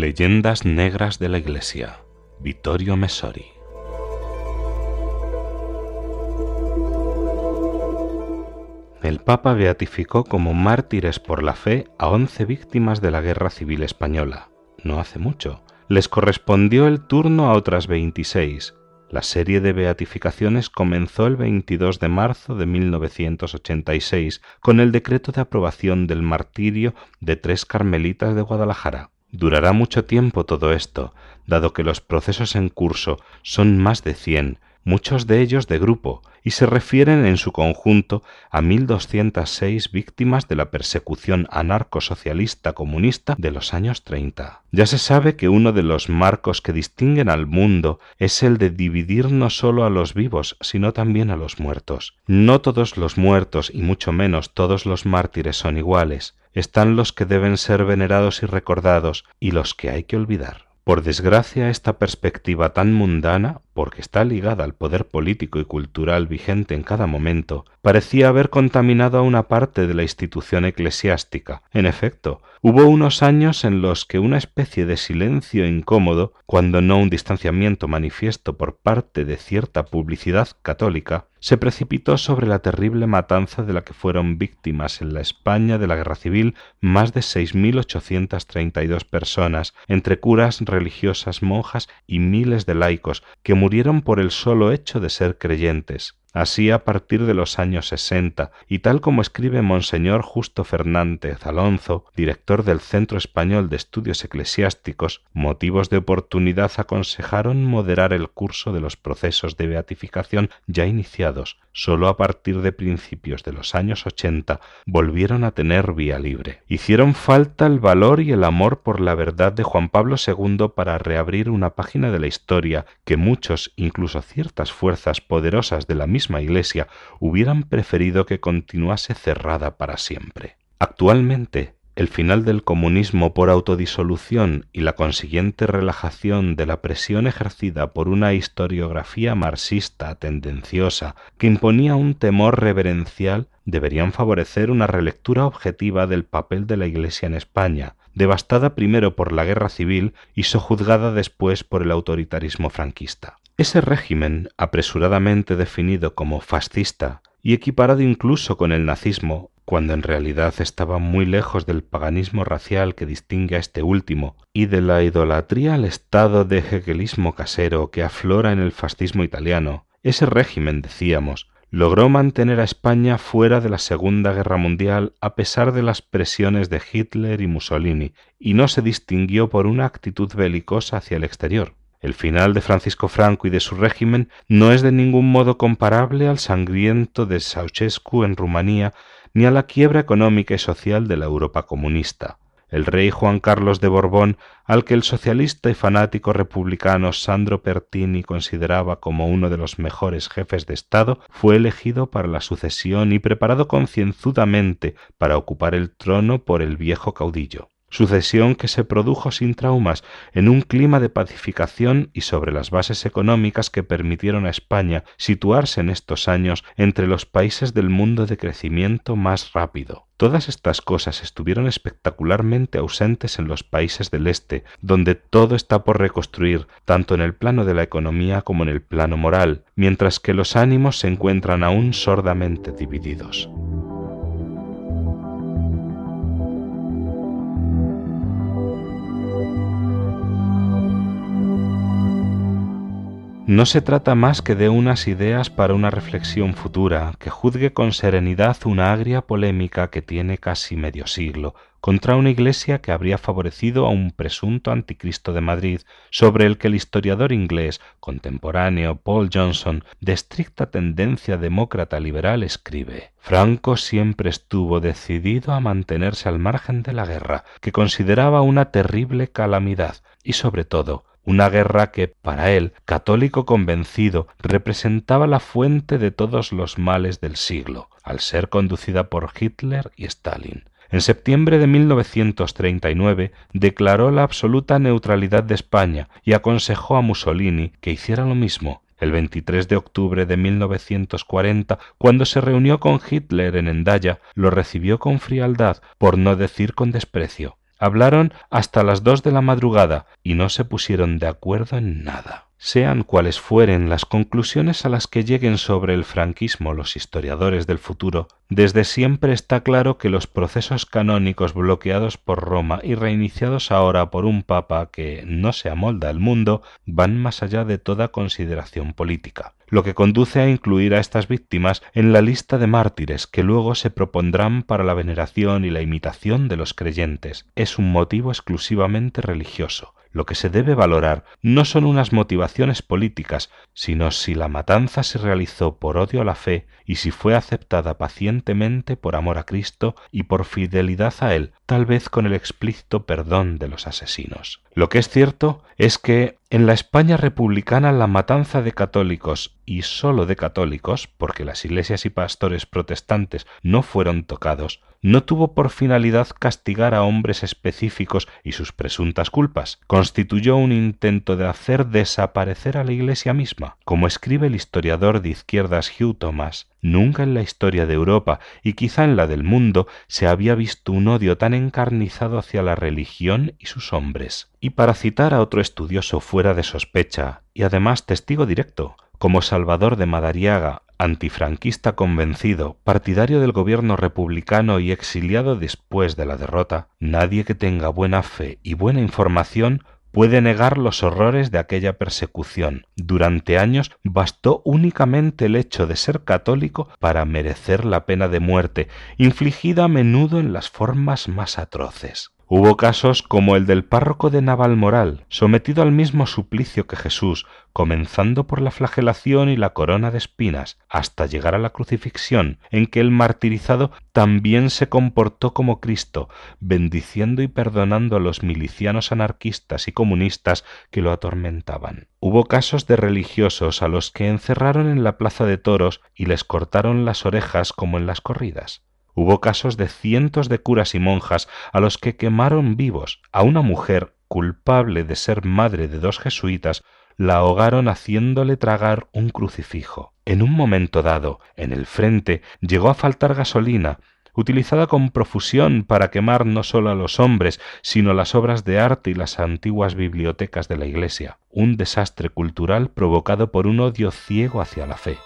Leyendas negras de la Iglesia. Vittorio Messori. El Papa beatificó como mártires por la fe a once víctimas de la Guerra Civil Española. No hace mucho. Les correspondió el turno a otras veintiséis. La serie de beatificaciones comenzó el 22 de marzo de 1986 con el decreto de aprobación del martirio de tres carmelitas de Guadalajara. Durará mucho tiempo todo esto, dado que los procesos en curso son más de cien, muchos de ellos de grupo, y se refieren en su conjunto a 1.206 víctimas de la persecución anarcosocialista comunista de los años 30. Ya se sabe que uno de los marcos que distinguen al mundo es el de dividir no solo a los vivos, sino también a los muertos. No todos los muertos, y mucho menos todos los mártires son iguales están los que deben ser venerados y recordados y los que hay que olvidar. Por desgracia, esta perspectiva tan mundana, porque está ligada al poder político y cultural vigente en cada momento, parecía haber contaminado a una parte de la institución eclesiástica. En efecto, hubo unos años en los que una especie de silencio incómodo, cuando no un distanciamiento manifiesto por parte de cierta publicidad católica, se precipitó sobre la terrible matanza de la que fueron víctimas en la España de la Guerra Civil más de 6.832 personas, entre curas, religiosas, monjas y miles de laicos, que murieron por el solo hecho de ser creyentes. Así a partir de los años sesenta, y tal como escribe Monseñor Justo Fernández Alonso, director del Centro Español de Estudios Eclesiásticos, motivos de oportunidad aconsejaron moderar el curso de los procesos de beatificación ya iniciados. Sólo a partir de principios de los años ochenta volvieron a tener vía libre. Hicieron falta el valor y el amor por la verdad de Juan Pablo II para reabrir una página de la historia que muchos, incluso ciertas fuerzas poderosas de la misma Iglesia hubieran preferido que continuase cerrada para siempre. Actualmente, el final del comunismo por autodisolución y la consiguiente relajación de la presión ejercida por una historiografía marxista tendenciosa que imponía un temor reverencial deberían favorecer una relectura objetiva del papel de la Iglesia en España, devastada primero por la guerra civil y sojuzgada después por el autoritarismo franquista. Ese régimen, apresuradamente definido como fascista y equiparado incluso con el nazismo, cuando en realidad estaba muy lejos del paganismo racial que distingue a este último y de la idolatría al estado de hegelismo casero que aflora en el fascismo italiano, ese régimen, decíamos, logró mantener a España fuera de la Segunda Guerra Mundial a pesar de las presiones de Hitler y Mussolini, y no se distinguió por una actitud belicosa hacia el exterior. El final de Francisco Franco y de su régimen no es de ningún modo comparable al sangriento de Ceausescu en Rumanía ni a la quiebra económica y social de la Europa comunista. El rey Juan Carlos de Borbón, al que el socialista y fanático republicano Sandro Pertini consideraba como uno de los mejores jefes de Estado, fue elegido para la sucesión y preparado concienzudamente para ocupar el trono por el viejo caudillo sucesión que se produjo sin traumas, en un clima de pacificación y sobre las bases económicas que permitieron a España situarse en estos años entre los países del mundo de crecimiento más rápido. Todas estas cosas estuvieron espectacularmente ausentes en los países del Este, donde todo está por reconstruir, tanto en el plano de la economía como en el plano moral, mientras que los ánimos se encuentran aún sordamente divididos. No se trata más que de unas ideas para una reflexión futura, que juzgue con serenidad una agria polémica que tiene casi medio siglo, contra una iglesia que habría favorecido a un presunto anticristo de Madrid, sobre el que el historiador inglés contemporáneo Paul Johnson, de estricta tendencia demócrata liberal, escribe Franco siempre estuvo decidido a mantenerse al margen de la guerra, que consideraba una terrible calamidad, y sobre todo una guerra que, para él, católico convencido, representaba la fuente de todos los males del siglo, al ser conducida por Hitler y Stalin. En septiembre de 1939 declaró la absoluta neutralidad de España y aconsejó a Mussolini que hiciera lo mismo. El 23 de octubre de 1940, cuando se reunió con Hitler en Endaya, lo recibió con frialdad, por no decir con desprecio. Hablaron hasta las dos de la madrugada y no se pusieron de acuerdo en nada. Sean cuales fueren las conclusiones a las que lleguen sobre el franquismo los historiadores del futuro, desde siempre está claro que los procesos canónicos bloqueados por Roma y reiniciados ahora por un papa que no se amolda al mundo van más allá de toda consideración política lo que conduce a incluir a estas víctimas en la lista de mártires que luego se propondrán para la veneración y la imitación de los creyentes. Es un motivo exclusivamente religioso. Lo que se debe valorar no son unas motivaciones políticas, sino si la matanza se realizó por odio a la fe y si fue aceptada pacientemente por amor a Cristo y por fidelidad a Él, tal vez con el explícito perdón de los asesinos. Lo que es cierto es que en la España republicana la matanza de católicos y sólo de católicos, porque las iglesias y pastores protestantes no fueron tocados, no tuvo por finalidad castigar a hombres específicos y sus presuntas culpas, constituyó un intento de hacer desaparecer a la Iglesia misma. Como escribe el historiador de izquierdas Hugh Thomas, nunca en la historia de Europa y quizá en la del mundo se había visto un odio tan encarnizado hacia la religión y sus hombres. Y para citar a otro estudioso fuera de sospecha, y además testigo directo, como Salvador de Madariaga, antifranquista convencido, partidario del gobierno republicano y exiliado después de la derrota, nadie que tenga buena fe y buena información puede negar los horrores de aquella persecución. Durante años bastó únicamente el hecho de ser católico para merecer la pena de muerte, infligida a menudo en las formas más atroces. Hubo casos como el del párroco de Navalmoral, sometido al mismo suplicio que Jesús, comenzando por la flagelación y la corona de espinas, hasta llegar a la crucifixión, en que el martirizado también se comportó como Cristo, bendiciendo y perdonando a los milicianos anarquistas y comunistas que lo atormentaban. Hubo casos de religiosos a los que encerraron en la plaza de toros y les cortaron las orejas como en las corridas. Hubo casos de cientos de curas y monjas a los que quemaron vivos. A una mujer culpable de ser madre de dos jesuitas la ahogaron haciéndole tragar un crucifijo. En un momento dado, en el frente, llegó a faltar gasolina, utilizada con profusión para quemar no sólo a los hombres, sino las obras de arte y las antiguas bibliotecas de la Iglesia, un desastre cultural provocado por un odio ciego hacia la fe.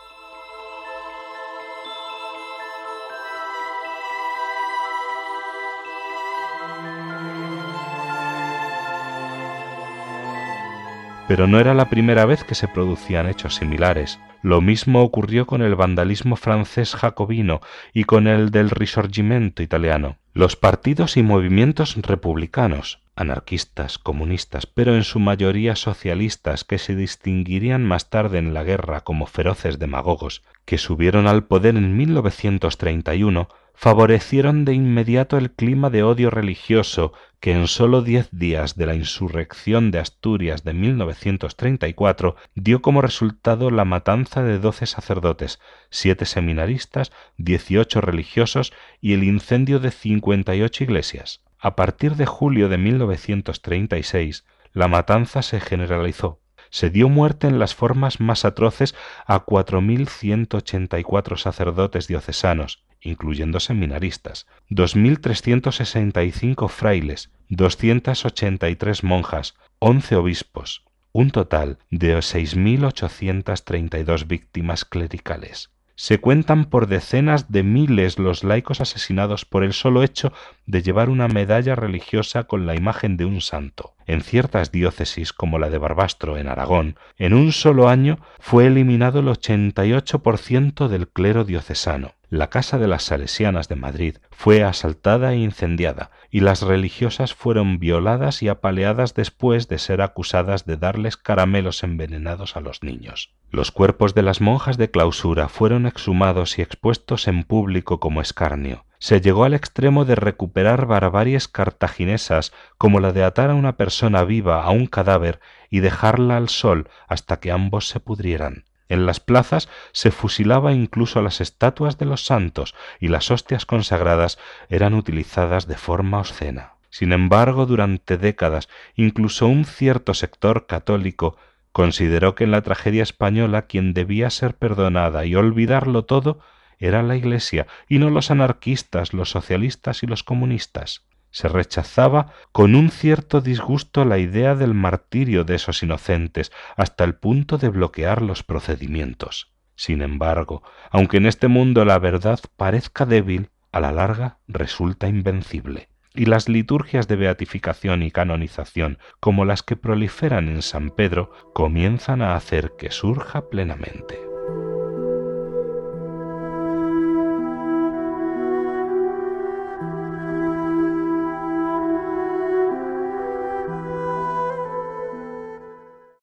Pero no era la primera vez que se producían hechos similares. Lo mismo ocurrió con el vandalismo francés jacobino y con el del Risorgimento italiano. Los partidos y movimientos republicanos, anarquistas, comunistas, pero en su mayoría socialistas, que se distinguirían más tarde en la guerra como feroces demagogos, que subieron al poder en 1931, favorecieron de inmediato el clima de odio religioso que en sólo diez días de la insurrección de Asturias de 1934 dio como resultado la matanza de doce sacerdotes, siete seminaristas, dieciocho religiosos y el incendio de cincuenta y ocho iglesias. A partir de julio de 1936, la matanza se generalizó se dio muerte en las formas más atroces a cuatro mil ciento ochenta y cuatro sacerdotes diocesanos, incluyendo seminaristas, 2.365 frailes, 283 monjas, 11 obispos, un total de 6.832 víctimas clericales. Se cuentan por decenas de miles los laicos asesinados por el solo hecho de llevar una medalla religiosa con la imagen de un santo. En ciertas diócesis, como la de Barbastro en Aragón, en un solo año fue eliminado el 88% del clero diocesano. La casa de las Salesianas de Madrid fue asaltada e incendiada, y las religiosas fueron violadas y apaleadas después de ser acusadas de darles caramelos envenenados a los niños. Los cuerpos de las monjas de clausura fueron exhumados y expuestos en público como escarnio. Se llegó al extremo de recuperar barbaries cartaginesas como la de atar a una persona viva a un cadáver y dejarla al sol hasta que ambos se pudrieran. En las plazas se fusilaba incluso las estatuas de los santos y las hostias consagradas eran utilizadas de forma obscena. Sin embargo, durante décadas, incluso un cierto sector católico consideró que en la tragedia española quien debía ser perdonada y olvidarlo todo era la Iglesia y no los anarquistas, los socialistas y los comunistas. Se rechazaba con un cierto disgusto la idea del martirio de esos inocentes hasta el punto de bloquear los procedimientos. Sin embargo, aunque en este mundo la verdad parezca débil, a la larga resulta invencible y las liturgias de beatificación y canonización, como las que proliferan en San Pedro, comienzan a hacer que surja plenamente.